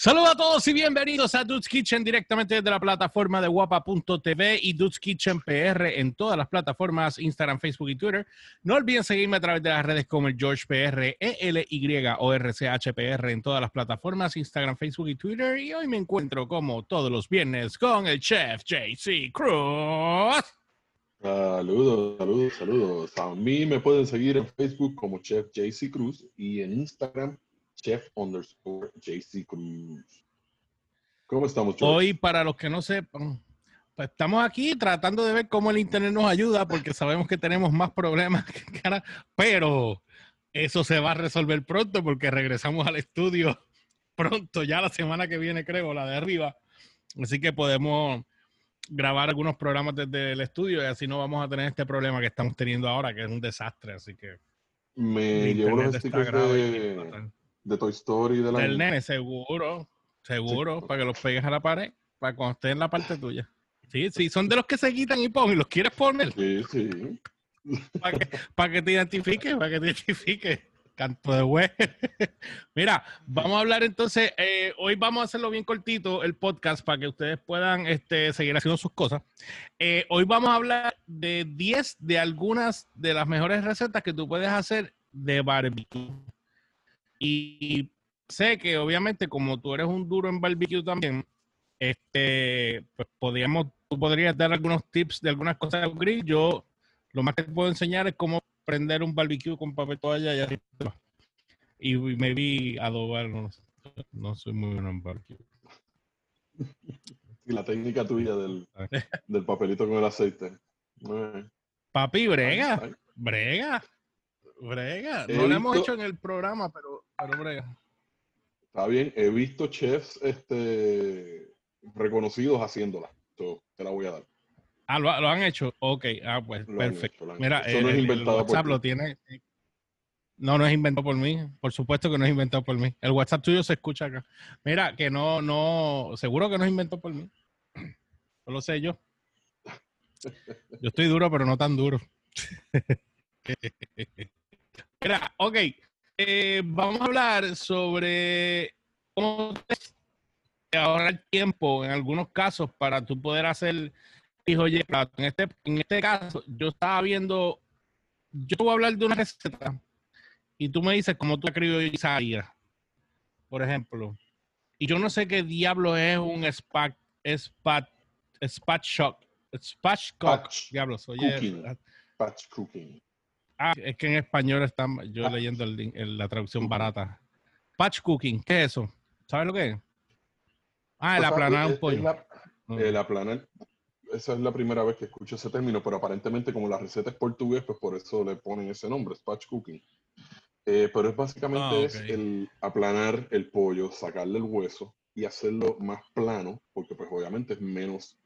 Saludos a todos y bienvenidos a Dude's Kitchen directamente desde la plataforma de guapa.tv y Dude's Kitchen PR en todas las plataformas, Instagram, Facebook y Twitter. No olviden seguirme a través de las redes como el George PR, o RCHPR en todas las plataformas, Instagram, Facebook y Twitter. Y hoy me encuentro como todos los viernes con el chef JC Cruz. Saludos, saludos, saludos. A mí me pueden seguir en Facebook como Chef JC Cruz y en Instagram chef underscore JC Cruz. ¿Cómo estamos, George? Hoy, para los que no sepan, pues estamos aquí tratando de ver cómo el internet nos ayuda porque sabemos que tenemos más problemas que cara, pero eso se va a resolver pronto porque regresamos al estudio pronto, ya la semana que viene creo, la de arriba. Así que podemos grabar algunos programas desde el estudio y así no vamos a tener este problema que estamos teniendo ahora, que es un desastre. Así que me llevo los stickers de. De Toy Story de la Del nene, seguro, seguro, Sí. para que los pegues a la pared, para cuando esté en la parte tuya. Sí, sí, son de los que se quitan y ponen, los quieres poner Sí, sí. para que, para que te identifiques, para que te identifiques. Canto de güey. Mira, vamos a hablar entonces, eh, hoy vamos a hacerlo bien cortito el podcast para que ustedes puedan este, seguir haciendo sus cosas. Eh, hoy vamos a hablar de 10 de algunas de las mejores recetas que tú puedes hacer de barbecue. Y sé que obviamente como tú eres un duro en barbecue también, este, pues podríamos, tú podrías dar algunos tips de algunas cosas de grill. Yo lo más que te puedo enseñar es cómo prender un barbecue con papel toalla y así. Y me vi adobar, no, no soy muy bueno en barbecue. Y la técnica tuya del, del papelito con el aceite. Papi, brega, brega, brega. No lo hemos hecho en el programa, pero, pero brega. Está bien, he visto chefs este, reconocidos haciéndola. So, te la voy a dar. Ah, ¿lo, lo han hecho? Ok, ah, pues Lo perfecto. hecho, Mira. Eso no es el- el inventado por WhatsApp ti. lo tiene. No, no es inventado por mí. Por supuesto que no es inventado por mí. El WhatsApp tuyo se escucha acá. Mira, que no, no, seguro que no es inventado por mí. No lo sé yo. Yo estoy duro, pero no tan duro. Mira, ok. Eh, vamos a hablar sobre cómo ahorrar tiempo en algunos casos para tú poder hacer hijo oye, en este, en este caso, yo estaba viendo, yo voy a hablar de una receta y tú me dices cómo tú criollizarías, por ejemplo. Y yo no sé qué diablo es un spat, spat, spatchcock, spatchcock, Patch diablos, oye. Patch cooking. Ah, es que en español está yo Ah. leyendo el link- el- la traducción barata. Patch cooking, ¿qué es eso? ¿Sabes lo que es? Ah, el O sea, aplanar es- un es pollo. la- Mm. El aplanar, esa es la primera vez que escucho ese término, pero aparentemente como la receta es portugués, pues por eso le ponen ese nombre, spatch cooking. Eh, pero es básicamente Ah, es el aplanar el pollo, sacarle el hueso y hacerlo más plano, porque pues obviamente es menos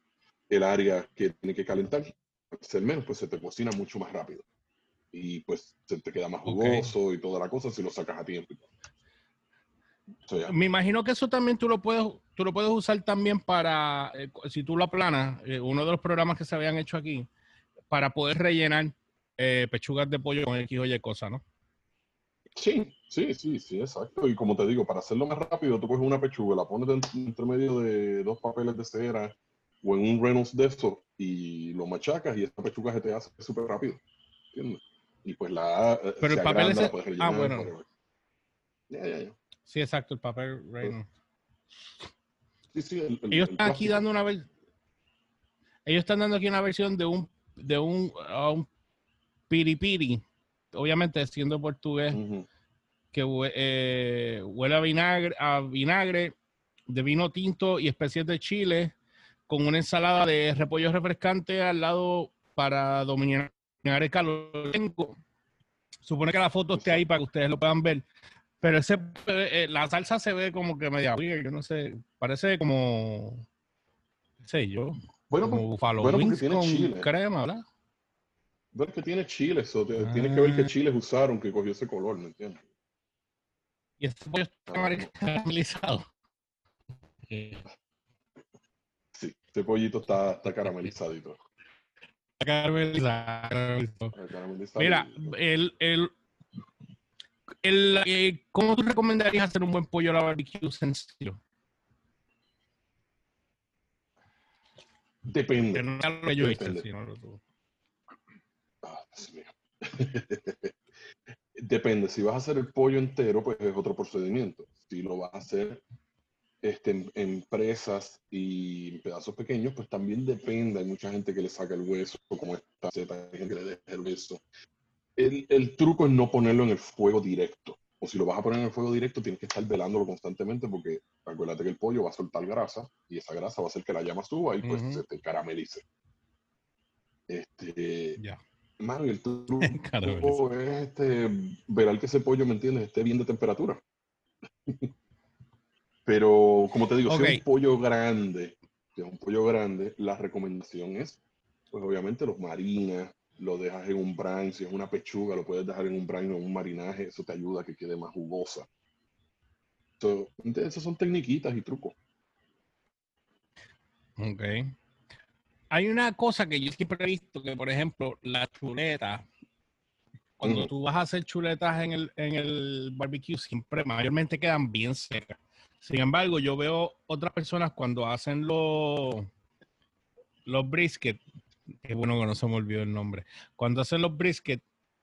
el área que tiene que calentar. Al ser menos, pues se te cocina mucho más rápido. Y pues se te queda más jugoso y toda la cosa si lo sacas a tiempo. So. Me imagino que eso también tú lo puedes, tú lo puedes usar también para, eh, si tú lo aplanas, eh, uno de los programas que se habían hecho aquí, para poder rellenar eh, pechugas de pollo con X o Y cosa, ¿no? Sí, sí, sí, sí, exacto. Y como te digo, para hacerlo más rápido, tú coges una pechuga, la pones entre medio de dos papeles de cera o en un Reynolds de eso y lo machacas y esa pechuga se te hace súper rápido. ¿Entiendes? Y pues la eh, Pero el papel agranda, ese- la puedes ah, bueno. whatever. Ya, ya, ya. Sí, exacto, el papel Reynolds. Sí, sí, el- el- Ellos el están aquí dando una vez, ellos están dando aquí una versión de un, de un, a un piripiri, obviamente siendo portugués, que eh, huele a vinagre, a vinagre de vino tinto y especies de chile, con una ensalada de repollo refrescante al lado para dominar el calor. Tengo- Supone que la foto esté ahí para que ustedes lo puedan ver. Pero ese, eh, la salsa se ve como que media yo no sé, parece como, qué sé yo, Bueno, como pues, buffalo bueno, wings tiene con chile. crema, ¿verdad? bueno, que tiene chile, so te- tienes que ver qué Ah. chiles usaron que cogió ese color, ¿me entiendes? Y este pollo está Ah. caramelizado. Sí, este pollito está, está caramelizadito. Mira, el, el, el eh, ¿cómo tú recomendarías hacer un buen pollo a la barbecue sencillo? Depende. Depende. Si vas a hacer el pollo entero, pues es otro procedimiento. Si lo vas a hacer este, en, en presas y pedazos pequeños, pues también depende. Hay mucha gente que le saca el hueso, como esta receta, hay gente que le deja el hueso. El, el truco es no ponerlo en el fuego directo. O si lo vas a poner en el fuego directo, tienes que estar velándolo constantemente porque acuérdate que el pollo va a soltar grasa y esa grasa va a hacer que la llama suba y pues Ujú. se te caramelice. Este, Ya. Mano, y el truco es este, velar que ese pollo, ¿me entiendes?, esté bien de temperatura. Pero, como te digo, si es un pollo grande, si es un pollo grande, la recomendación es, pues obviamente los marinas, lo dejas en un brine, si es una pechuga, lo puedes dejar en un brine o un marinaje, eso te ayuda a que quede más jugosa. So, ¿entiendes? esas son tecniquitas y trucos. Ok. Hay una cosa que yo siempre he visto, que por ejemplo, la chuleta, cuando tú vas a hacer chuletas en el, en el barbecue, siempre mayormente quedan bien secas. Sin embargo, yo veo otras personas cuando hacen los, los brisket, que bueno que no se me olvidó el nombre, cuando hacen los brisket,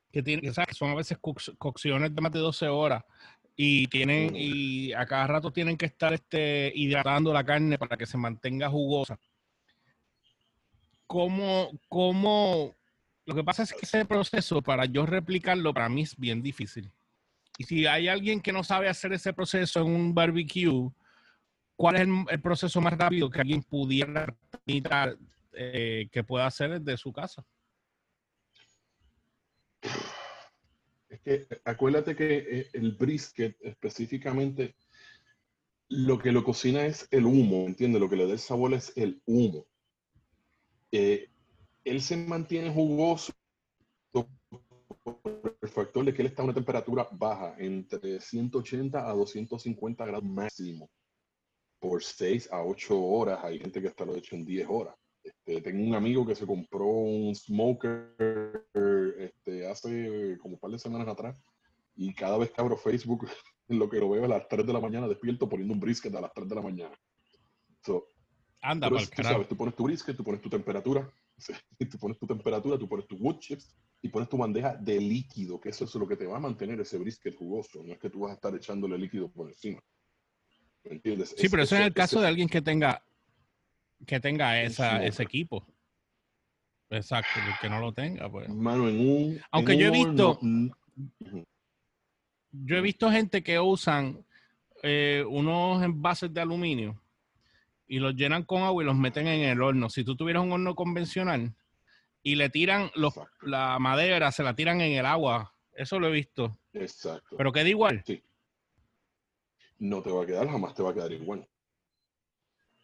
que tienen, que son a veces coc- cocciones de más de 12 horas y tienen, y a cada rato tienen que estar este, hidratando la carne para que se mantenga jugosa. ¿Cómo, cómo? Lo que pasa es que ese proceso, para yo replicarlo, para mí es bien difícil. Y si hay alguien que no sabe hacer ese proceso en un barbecue, ¿cuál es el, proceso más rápido que alguien pudiera eh, que pueda hacer desde su casa? Es que acuérdate que eh, el brisket específicamente lo que lo cocina es el humo, ¿entiendes? Lo que le da el sabor es el humo. Eh, él se mantiene jugoso por el factor de que él está a una temperatura baja, entre 180 a 250 grados máximo, por 6 a 8 horas. Hay gente que hasta lo ha hecho en 10 horas. Este, tengo un amigo que se compró un smoker este, hace como un par de semanas atrás y cada vez que abro Facebook, lo que lo veo a las 3 de la mañana despierto poniendo un brisket a las 3 de la mañana. So, Anda, pero tú sabes, tú pones tu brisket, tú pones tu temperatura, tú pones tu temperatura, tú pones tu wood chips y pones tu bandeja de líquido, que eso es lo que te va a mantener ese brisket jugoso. No es que tú vas a estar echándole líquido por encima. ¿Me entiendes? Sí, pero eso en el caso ese- de alguien que tenga que tenga esa, ese equipo. Exacto, el que no lo tenga, pues. Mano, en un. Aunque en yo he visto- Yo he visto gente que usan eh, unos envases de aluminio y los llenan con agua y los meten en el horno. Si tú tuvieras un horno convencional y le tiran los, la madera, se la tiran en el agua. Eso lo he visto. Exacto. Pero queda igual. no te va a quedar, jamás te va a quedar igual.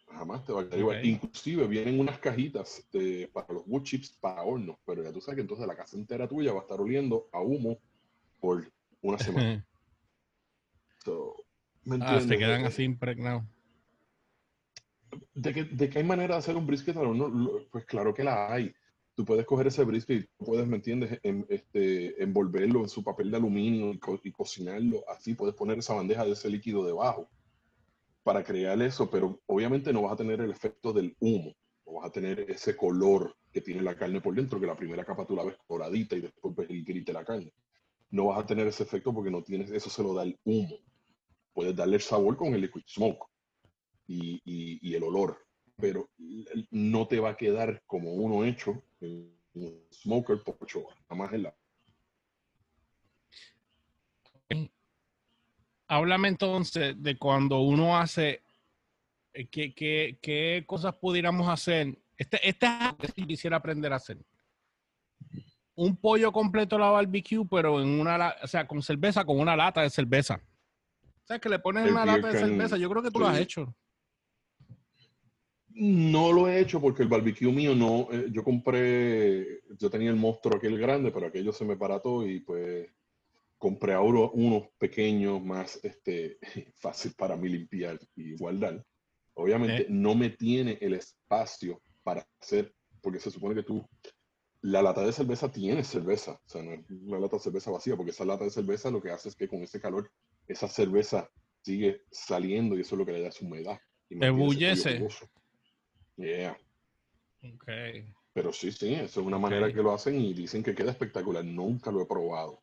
Jamás te va a quedar igual. Inclusive vienen unas cajitas de- para los wood chips para hornos, pero ya tú sabes que entonces la casa entera tuya va a estar oliendo a humo por una semana. So, ¿me ah, se quedan De- así impregnados. De que, de que hay manera de hacer un brisket al horno, pues claro que la hay. Tú puedes coger ese brisket y puedes, ¿me entiendes?, En- este, envolverlo en su papel de aluminio y, co- cocinarlo. Así puedes poner esa bandeja de ese líquido debajo para crear eso, pero obviamente no vas a tener el efecto del humo. No vas a tener ese color que tiene la carne por dentro, que la primera capa tú la ves doradita y después ves el grite de la carne. No vas a tener ese efecto porque no tienes, eso se lo da el humo. Puedes darle el sabor con el liquid smoke y, y- y el olor, pero no te va a quedar como uno hecho en un smoker por ocho horas. Nada más en la. Háblame entonces de cuando uno hace, eh, ¿qué, qué, qué cosas pudiéramos hacer? Este, este es algo que sí quisiera aprender a hacer. Un pollo completo a la barbecue, pero en una, o sea, con cerveza, con una lata de cerveza. O sea, que le pones El una lata de cerveza. Yo creo que tú lo has hecho. No lo he hecho porque el barbecue mío no. eh, yo compré. Yo tenía el monstruo aquel grande, pero aquello se me barató y pues compré ahora unos pequeños más este, fácil para mí limpiar y guardar. Obviamente Eh. no me tiene el espacio para hacer, porque se supone que tú, la lata de cerveza tiene cerveza, o sea, no es una lata de cerveza vacía, porque esa lata de cerveza lo que hace es que con ese calor, esa cerveza sigue saliendo y eso es lo que le da su humedad. y Ebullece. jugoso. Yeah. Okay. Pero sí, sí, eso es una manera que lo hacen y dicen que queda espectacular. Nunca lo he probado.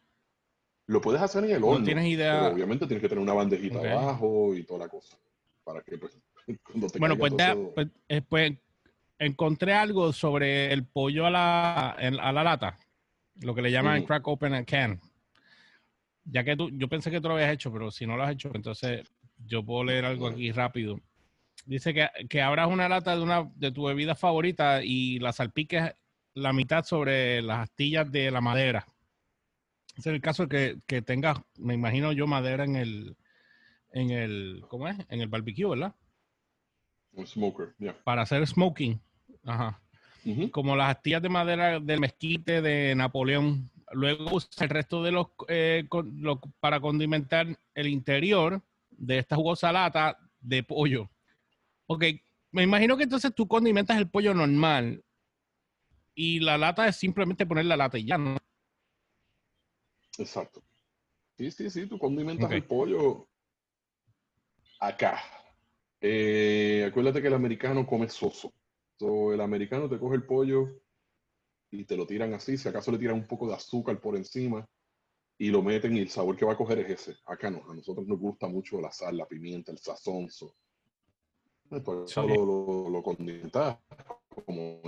Lo puedes hacer en el horno. No tienes idea. Pero obviamente tienes que tener una bandejita abajo y toda la cosa. Para que pues, bueno, pues, pues, eh, pues, encontré algo sobre el pollo a la, a la lata. Lo que le llaman crack open and can. Ya que tú, yo pensé que tú lo habías hecho, pero si no lo has hecho, entonces yo puedo leer algo aquí rápido. Dice que, que abras una lata de una de tu bebida favorita y la salpiques la mitad sobre las astillas de la madera. Ese es el caso que, que tengas, me imagino yo, madera en el, en el, ¿cómo es? En el barbecue, ¿verdad? Un smoker, ya. Para hacer smoking. Ajá. Como las astillas de madera del mezquite de Napoleón. Luego usa el resto de los, eh, para condimentar el interior de esta jugosa lata de pollo. Ok, me imagino que entonces tú condimentas el pollo normal y la lata es simplemente poner la lata y ya, ¿no? Exacto. Sí, sí, sí, tú condimentas el pollo acá. Eh, acuérdate que el americano come soso. el americano te coge el pollo y te lo tiran así, si acaso le tiran un poco de azúcar por encima y lo meten y el sabor que va a coger es ese. Acá no, a nosotros nos gusta mucho la sal, la pimienta, el sazón. Entonces lo, lo, condimentas como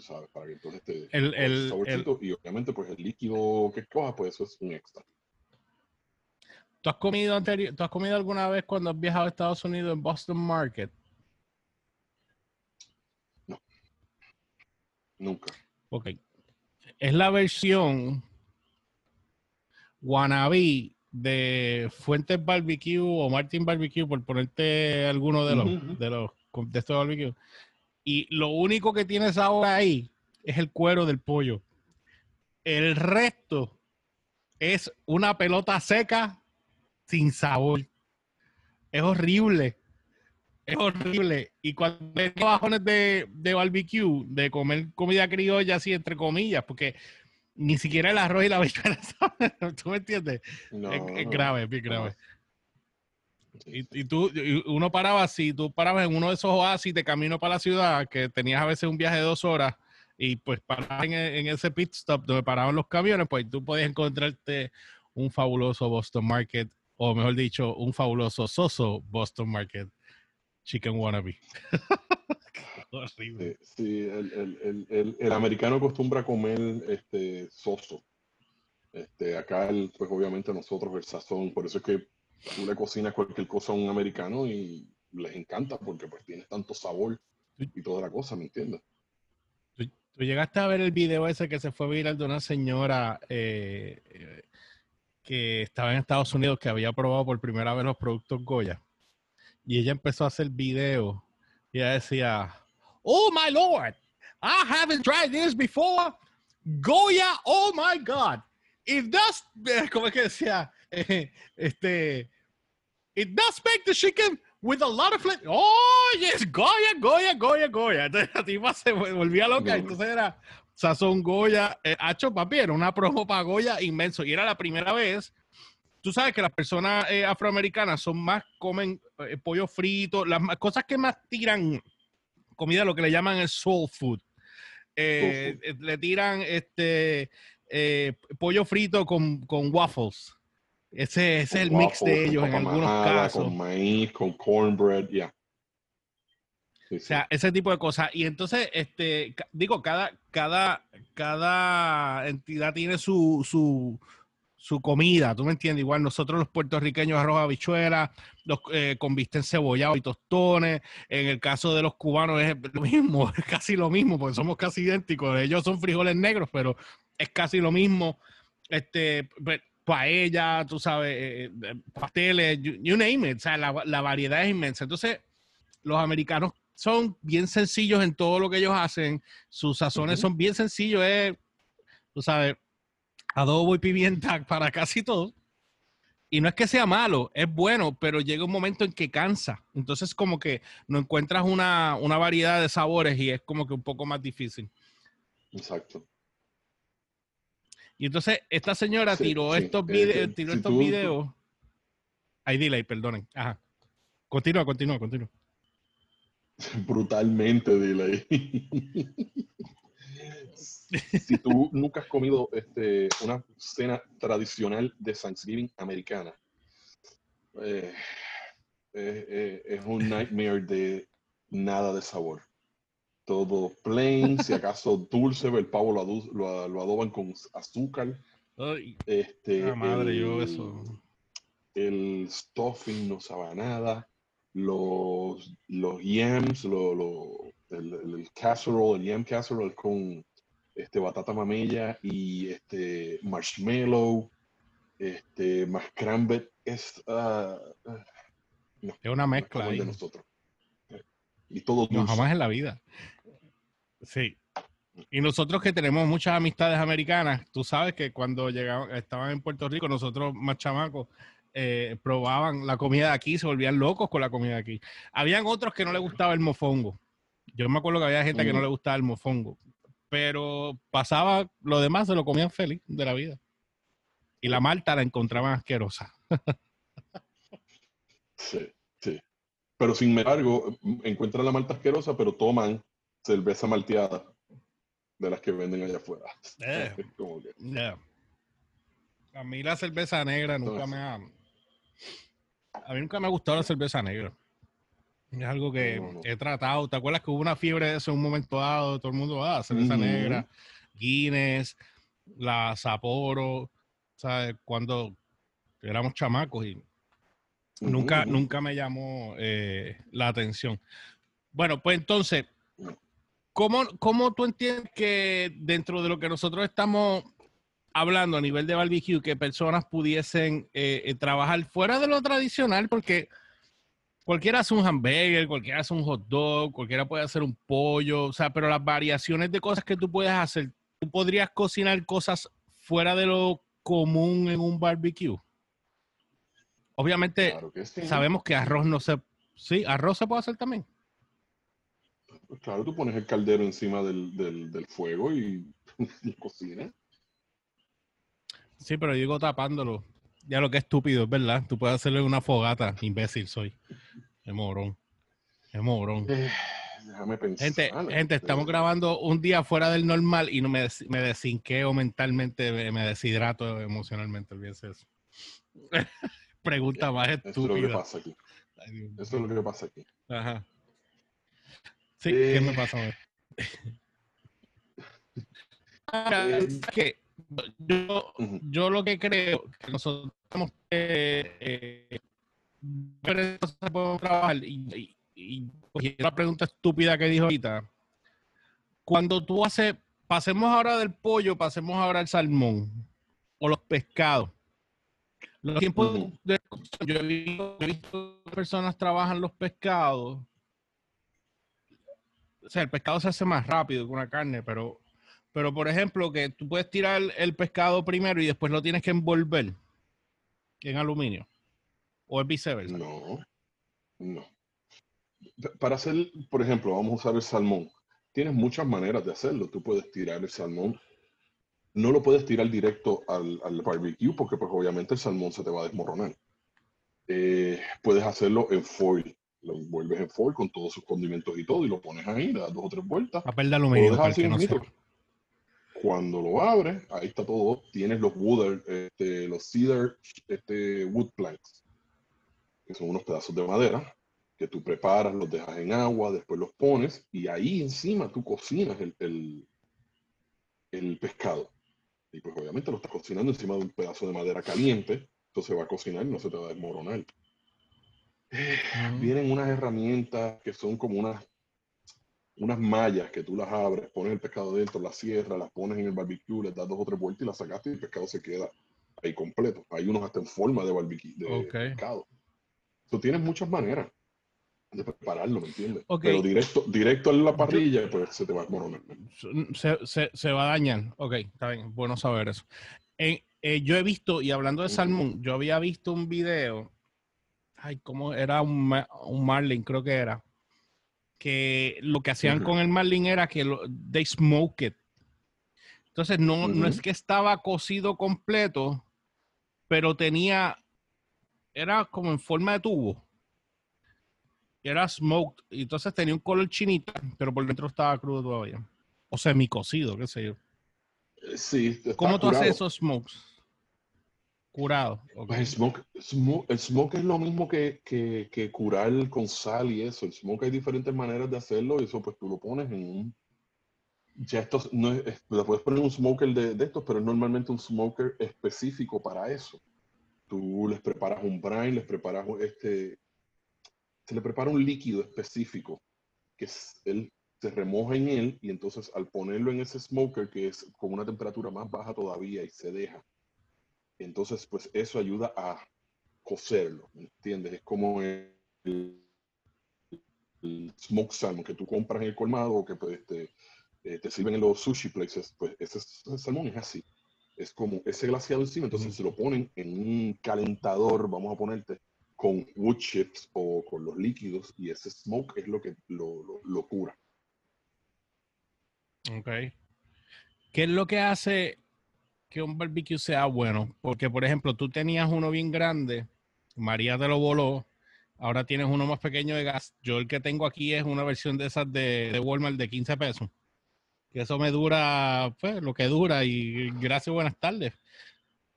sabes, para que entonces te el, el, saborcito y obviamente pues el líquido que coja pues eso es un extra. ¿Tú has comido anterior, ¿tú has comido alguna vez cuando has viajado a Estados Unidos en Boston Market? No. Nunca. Ok. Es la versión wannabe de Fuentes Barbecue o Martin Barbecue, por ponerte alguno de los, de los de estos barbecue. Y lo único que tienes ahora ahí es el cuero del pollo. El resto es una pelota seca sin sabor. Es horrible. Es horrible. Y cuando ves bajones de, de barbecue, de comer comida criolla así, entre comillas, porque ni siquiera el arroz y la bichuela ¿Tú me entiendes? es, grave, es bien grave. Y, y, tú, uno paraba así, tú parabas en uno de esos oasis de camino para la ciudad, que tenías a veces un viaje de dos horas, y pues parabas en, en ese pit stop donde paraban los camiones, pues tú podías encontrarte un fabuloso Boston Market o mejor dicho, un fabuloso soso Boston Market Chicken Wannabe. horrible. Sí, el, americano acostumbra a comer este soso. Este, acá, pues obviamente nosotros el sazón, por eso es que tú le cocinas cualquier cosa a un americano y les encanta porque pues tiene tanto sabor y toda la cosa, ¿me entiendes? ¿Tú, llegaste a ver el video ese que se fue viral de una señora eh, eh que estaba en Estados Unidos que había probado por primera vez los productos Goya. Y ella empezó a hacer video y ella decía, Oh my lord, I haven't tried this before. Goya, oh my god. It does, como es que decía, este, it does make the chicken with a lot of flavor. Oh, yes, Goya, Goya, Goya, Goya. Entonces la tipa se volvía loca. Entonces era, Sazón Goya, eh, Hacho Papi, era una promo para Goya inmenso. Y era la primera vez. Tú sabes que las personas eh, afroamericanas son más, comen eh, pollo frito, las cosas que más tiran comida, lo que le llaman el soul food. Le tiran este pollo frito con, con waffles. Ese, es el mix de ellos en algunos casos. Con maíz, con cornbread, ya. O sea, ese tipo de cosas. Y entonces, este, digo, cada, cada, cada entidad tiene su, su, su comida, ¿tú me entiendes? Igual nosotros los puertorriqueños arroz habichuela, los eh, con bistec cebollado y tostones. En el caso de los cubanos es lo mismo, es casi lo mismo, porque somos casi idénticos. Ellos son frijoles negros, pero es casi lo mismo. Este, paella, tú sabes, eh, eh, pasteles, you, name it. O sea, la, la variedad es inmensa. Entonces, los americanos son bien sencillos en todo lo que ellos hacen. Sus sazones son bien sencillos. Es, tú sabes, adobo y pimienta para casi todo. Y no es que sea malo, es bueno, pero llega un momento en que cansa. Entonces, como que no encuentras una, variedad de sabores y es como que un poco más difícil. Exacto. Y entonces, esta señora tiró estos, eh, tiró estos videos. Ahí delay, perdonen. Ajá. Continúa, continúa, continúa. Brutalmente, dile. si tú nunca has comido este, una cena tradicional de Thanksgiving americana, eh, eh, eh, es un nightmare de nada de sabor. Todo plain, si acaso dulce, el pavo lo, lo, adoban con azúcar. este, madre, el, yo eso. El stuffing no sabe nada. Los, los yams, lo, el, el, casserole, el yam casserole con este, batata mamella y este, marshmallow, este, más cranberry. Es, uh, es una mezcla ahí. De nosotros. Y todo No, jamás en la vida. Sí. Y nosotros que tenemos muchas amistades americanas, tú sabes que cuando llegaban, estaban en Puerto Rico, nosotros más chamacos, eh, probaban la comida de aquí, se volvían locos con la comida de aquí. Habían otros que no les gustaba el mofongo. Yo me acuerdo que había gente que no le gustaba el mofongo pero pasaba, lo demás se lo comían feliz de la vida. Y la malta la encontraban asquerosa. sí, sí. Pero sin embargo, encuentran la malta asquerosa, pero toman cerveza malteada de las que venden allá afuera. Eh, A mí la cerveza negra nunca me ha... A mí nunca me ha gustado la cerveza negra. Es algo que he tratado. ¿Te acuerdas que hubo una fiebre de eso en un momento dado? Todo el mundo, ah, cerveza negra, Guinness, la Sapporo, ¿sabes? Cuando éramos chamacos y nunca, nunca me llamó eh, la atención. Bueno, pues entonces, ¿cómo, ¿cómo tú entiendes que dentro de lo que nosotros estamos hablando a nivel de barbecue, que personas pudiesen eh, eh, trabajar fuera de lo tradicional? Porque cualquiera hace un hamburger, cualquiera hace un hot dog, cualquiera puede hacer un pollo, o sea, pero las variaciones de cosas que tú puedes hacer, tú podrías cocinar cosas fuera de lo común en un barbecue. Obviamente, sabemos que arroz no se. Sí, arroz se puede hacer también. Pues claro, tú pones el caldero encima del, fuego y, y cocinas. Sí, pero yo digo tapándolo. Ya lo que estúpido, es verdad. Tú puedes hacerle una fogata, imbécil soy. Es morón. Es morón. Eh, déjame pensar. Gente, gente, estamos grabando un día fuera del normal y no me, me desinqueo mentalmente, me, deshidrato emocionalmente. Olvídese eso. Pregunta más estúpida. Eso es lo que pasa aquí. eso es lo que pasa aquí. Ajá. Sí, ¿qué me pasa? Eh, es que yo, yo lo que creo que nosotros tenemos que eh, trabajar y, y, la pregunta estúpida que dijo ahorita. Cuando tú haces, pasemos ahora del pollo, pasemos ahora al salmón o los pescados. Los tiempos de yo he visto, he visto personas trabajan los pescados. O sea, el pescado se hace más rápido que una carne, pero pero, por ejemplo, que tú puedes tirar el pescado primero y después lo tienes que envolver en aluminio. ¿O es viceversa? No, no. Para hacer, por ejemplo, vamos a usar el salmón. Tienes muchas maneras de hacerlo. Tú puedes tirar el salmón. No lo puedes tirar directo al, barbecue porque pues obviamente el salmón se te va a desmoronar. Eh, puedes hacerlo en foil. Lo envuelves en foil con todos sus condimentos y todo y lo pones ahí, le das dos o tres vueltas. Papel de aluminio. Cuando lo abres, ahí está todo. Tienes los wood, este, los cedar este, wood planks, que son unos pedazos de madera que tú preparas, los dejas en agua, después los pones y ahí encima tú cocinas el, el, pescado. Y pues obviamente lo estás cocinando encima de un pedazo de madera caliente, entonces va a cocinar y no se te va a desmoronar. Vienen unas herramientas que son como unas unas mallas que tú las abres, pones el pescado dentro, las cierras, las pones en el barbecue, le das dos o tres vueltas y las sacaste y el pescado se queda ahí completo. Hay unos hasta en forma de barbecue, de pescado. Tú tienes muchas maneras de prepararlo, ¿me entiendes? Pero directo, directo en la parrilla, pues se te va a morir. Se, se, se, va a dañar. Ok, está bien, bueno saber eso. Eh, yo he visto, y hablando de salmón, yo había visto un video, ay, ¿cómo era un, un marlin? Creo que era que lo que hacían con el marlin era que lo, they smoke it. Entonces no, no es que estaba cocido completo, pero tenía, era como en forma de tubo. era smoked. Y entonces tenía un color chinita, pero por dentro estaba crudo todavía. O semicocido, qué sé yo. Eh, Sí. ¿Cómo tú curado. haces esos smokes? Curado. ok. Pues el smoke, smoke- el smoke es lo mismo que, que, que curar con sal y eso. El smoke hay diferentes maneras de hacerlo y eso pues tú lo pones en un... Ya esto no es, es- le puedes poner un smoker de, de estos, pero es normalmente un smoker específico para eso. Tú les preparas un brine, les preparas este... Se le prepara un líquido específico que es, él se remoja en él y entonces al ponerlo en ese smoker que es con una temperatura más baja todavía y se deja, entonces pues eso ayuda a cocerlo, ¿me entiendes? Es como el, el smoke salmon que tú compras en el colmado o que pues, te, eh, te sirven en los sushi places, pues ese salmón es así. Es como ese glaciado encima, entonces se lo ponen en un calentador, vamos a ponerte, con wood chips o con los líquidos y ese smoke es lo que lo, lo- lo cura. Ok. ¿Qué es lo que hace que un barbecue sea bueno? Porque, por ejemplo, tú tenías uno bien grande, María te lo voló, ahora tienes uno más pequeño de gas. Yo el que tengo aquí es una versión de esas de, de Walmart de 15 pesos. Que eso me dura, pues, lo que dura y gracias, buenas tardes.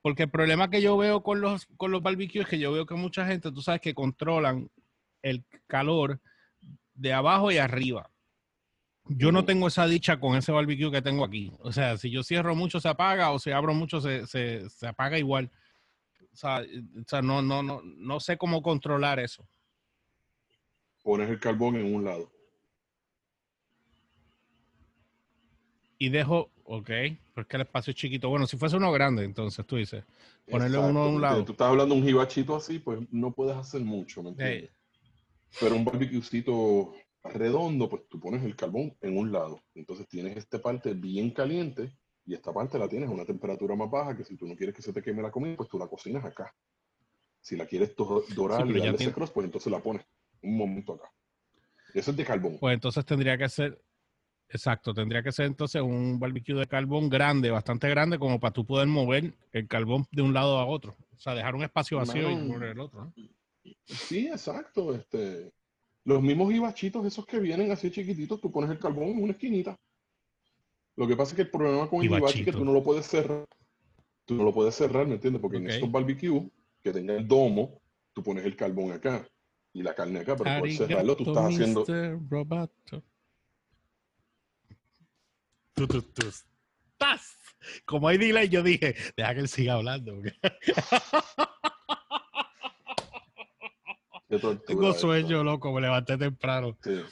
Porque el problema que yo veo con los, con los barbecues es que yo veo que mucha gente, tú sabes, que controlan el calor de abajo y arriba. Yo no tengo esa dicha con ese barbecue que tengo aquí. O sea, si yo cierro mucho se apaga o si abro mucho se, se, se apaga igual. O sea, eh, o sea, no, no, no, no sé cómo controlar eso. Pones el carbón en un lado. Y dejo, ok, porque el espacio es chiquito. Bueno, si fuese uno grande, entonces tú dices, Ponerle uno a un ¿me entiendes? lado. Tú estás hablando de un jibachito así, pues no puedes hacer mucho, ¿me entiendes? eh, Pero un barbecuecito redondo, pues tú pones el carbón en un lado. Entonces tienes esta parte bien caliente y esta parte la tienes a una temperatura más baja que si tú no quieres que se te queme la comida, pues tú la cocinas acá. Si la quieres dorar Sí, y darle tiene- ese crust, pues entonces la pones un momento acá. Eso es de carbón. pues entonces tendría que ser, exacto, tendría que ser entonces un barbecue de carbón grande, bastante grande, como para tú poder mover el carbón de un lado a otro. O sea, dejar un espacio vacío y poner el otro. ¿no? Sí, exacto. Este, los mismos hibachitos, esos que vienen así chiquititos, tú pones el carbón en una esquinita. Lo que pasa es que el problema con el hibachi es que tú no lo puedes cerrar. Tú no lo puedes cerrar, ¿me entiendes? Porque Ok. en estos barbecues que tenga el domo, tú pones el carbón acá y la carne acá, pero por cerrarlo tú estás haciendo. Tú, tú, tú estás. Como hay delay, yo dije, deja que él siga hablando. tortura Tengo esto. sueño, loco, me levanté temprano. Sí.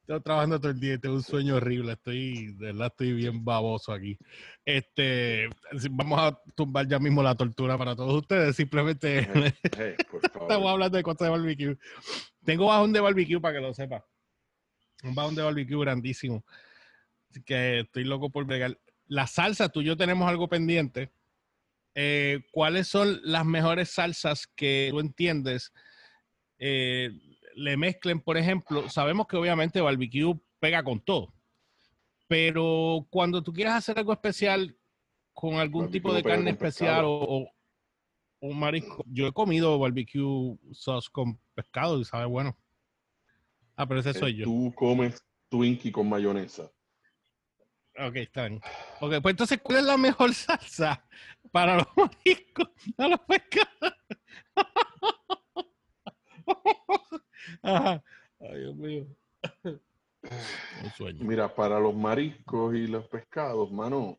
Estoy trabajando todo el día y tengo un sueño horrible. Estoy, de verdad, estoy bien baboso aquí. Este, vamos a tumbar ya mismo la tortura para todos ustedes. Simplemente Hey, hey, estamos hablando de cosas de barbecue. Tengo bajón de barbecue para que lo sepa. Un bajón de barbecue grandísimo. Así que estoy loco por bregar. La salsa, tú y yo tenemos algo pendiente. Eh, ¿Cuáles son las mejores salsas que tú entiendes? eh, le mezclen, por ejemplo, sabemos que obviamente barbecue pega con todo, pero cuando tú quieres hacer algo especial con algún Barbecue tipo de carne especial o, o un marisco, yo he comido barbecue sauce con pescado y sabe bueno. Ah, pero ese soy Eh, yo. Tú comes Twinkie con mayonesa. Ok, está bien. Ok, pues entonces, ¿cuál es la mejor salsa para los mariscos, a los pescados? Ajá. Ay, Dios mío. Un sueño. Mira, para los mariscos y los pescados, mano,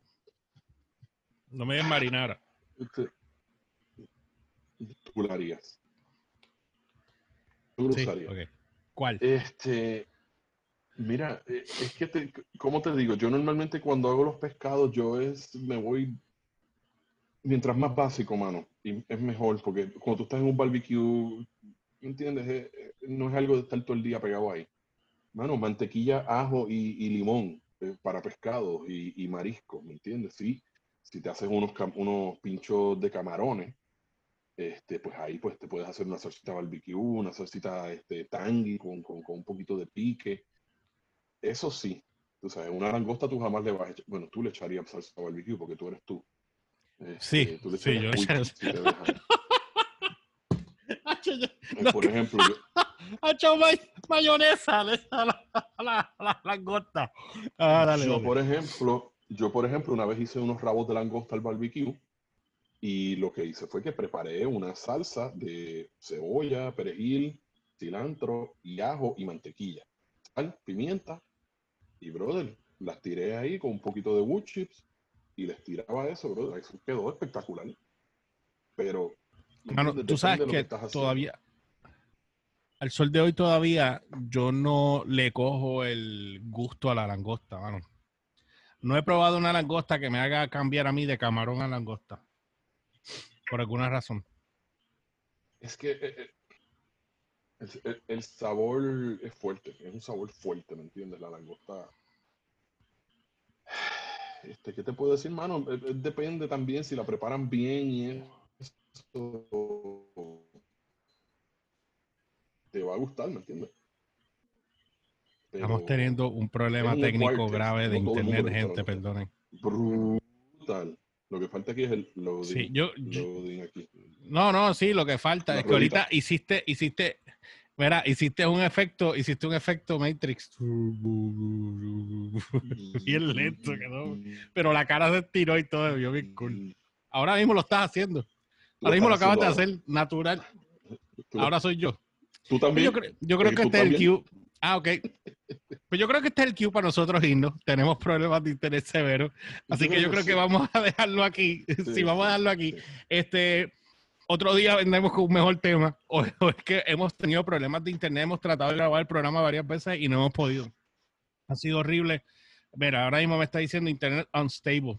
No me des marinara. este, tú lo harías. Tú lo Sí, usarías. ¿Cuál? Este, mira, eh, es que, te, ¿cómo te digo? Yo normalmente cuando hago los pescados, yo es, me voy, mientras más básico, mano, y es mejor, porque cuando tú estás en un barbecue, ¿me entiendes? Eh, eh, no es algo de estar todo el día pegado ahí. Mano, mantequilla, ajo y, limón para pescados y, y mariscos, ¿me entiendes? Sí, si te haces unos, unos pinchos de camarones, este, pues ahí pues te puedes hacer una salsita barbecue, una salsita este, tangy con, con, con un poquito de pique. Eso sí, tú sabes, una langosta tú jamás le vas a echar, bueno, tú le echarías salsa barbecue porque tú eres tú. Sí, tú le sí, yo le echaría- si Eh, Por ejemplo, yo, ha hecho mayonesa le la, la, la, langosta. Ah, dale, yo, por ejemplo, yo, por ejemplo, una vez hice unos rabos de langosta al barbecue y lo que hice fue que preparé una salsa de cebolla, perejil, cilantro y ajo y mantequilla. Sal, pimienta y, brother, las tiré ahí con un poquito de wood chips y les tiraba eso, brother. Eso quedó espectacular. Pero tú sabes que, todavía, al sol de hoy todavía yo no le cojo el gusto a la langosta, mano. No he probado una langosta que me haga cambiar a mí de camarón a langosta. Por alguna razón. Es que eh, eh, el, sabor es fuerte, es un sabor fuerte, ¿me entiendes? La langosta. Este, ¿Qué te puedo decir, mano? Eh, depende también si la preparan bien y te va a gustar, ¿me entiendes? Estamos teniendo un problema técnico grave de internet, gente, perdonen. Brutal. Lo que falta aquí es el loading. Sí, yo, No, no, sí, lo que falta es que ahorita hiciste, hiciste, mira, hiciste un efecto, hiciste un efecto Matrix. bien lento quedó. Pero la cara se tiró y todo, yo bien cool. Ahora mismo lo estás haciendo. Ahora mismo lo acabas de hacer natural. Ahora soy yo. Tú también. Yo creo, que este es el Q. Ah, ok. Pues yo creo que este es el Q para nosotros irnos. Tenemos problemas de interés severo. Así que yo creo que vamos a dejarlo aquí. Sí, vamos a dejarlo aquí. Este, otro día vendremos con un mejor tema. O, es que hemos tenido problemas de internet. Hemos tratado de grabar el programa varias veces y no hemos podido. Ha sido horrible. Mira, ahora mismo me está diciendo internet unstable.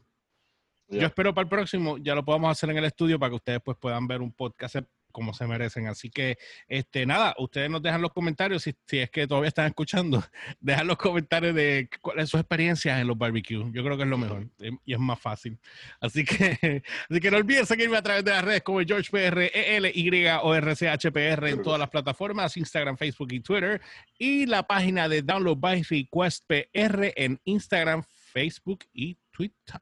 Yo espero para el próximo ya lo podamos hacer en el estudio para que ustedes pues puedan ver un podcast como se merecen. Así que, este, nada, ustedes nos dejan los comentarios, si, si es que todavía están escuchando, dejan los comentarios de cuáles sus experiencias en los barbecues. Yo creo que es lo mejor y es más fácil. Así que, así que no olviden seguirme a través de las redes como GeorgePR, ELY o RCHPR en todas las plataformas, Instagram, Facebook y Twitter. Y la página de Download by Request PR en Instagram, Facebook y Twitter.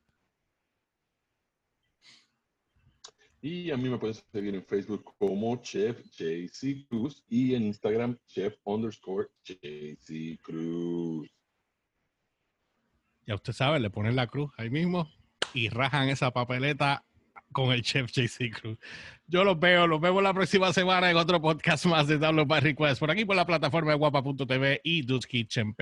Y a mí me pueden seguir en Facebook como Chef JC Cruz y en Instagram Chef underscore JC Cruz. Ya usted sabe, le ponen la cruz ahí mismo y rajan esa papeleta con el Chef JC Cruz. Yo los veo, los vemos la próxima semana en otro podcast más de Download by Request por aquí por la plataforma de guapa.tv y Dudes Kitchen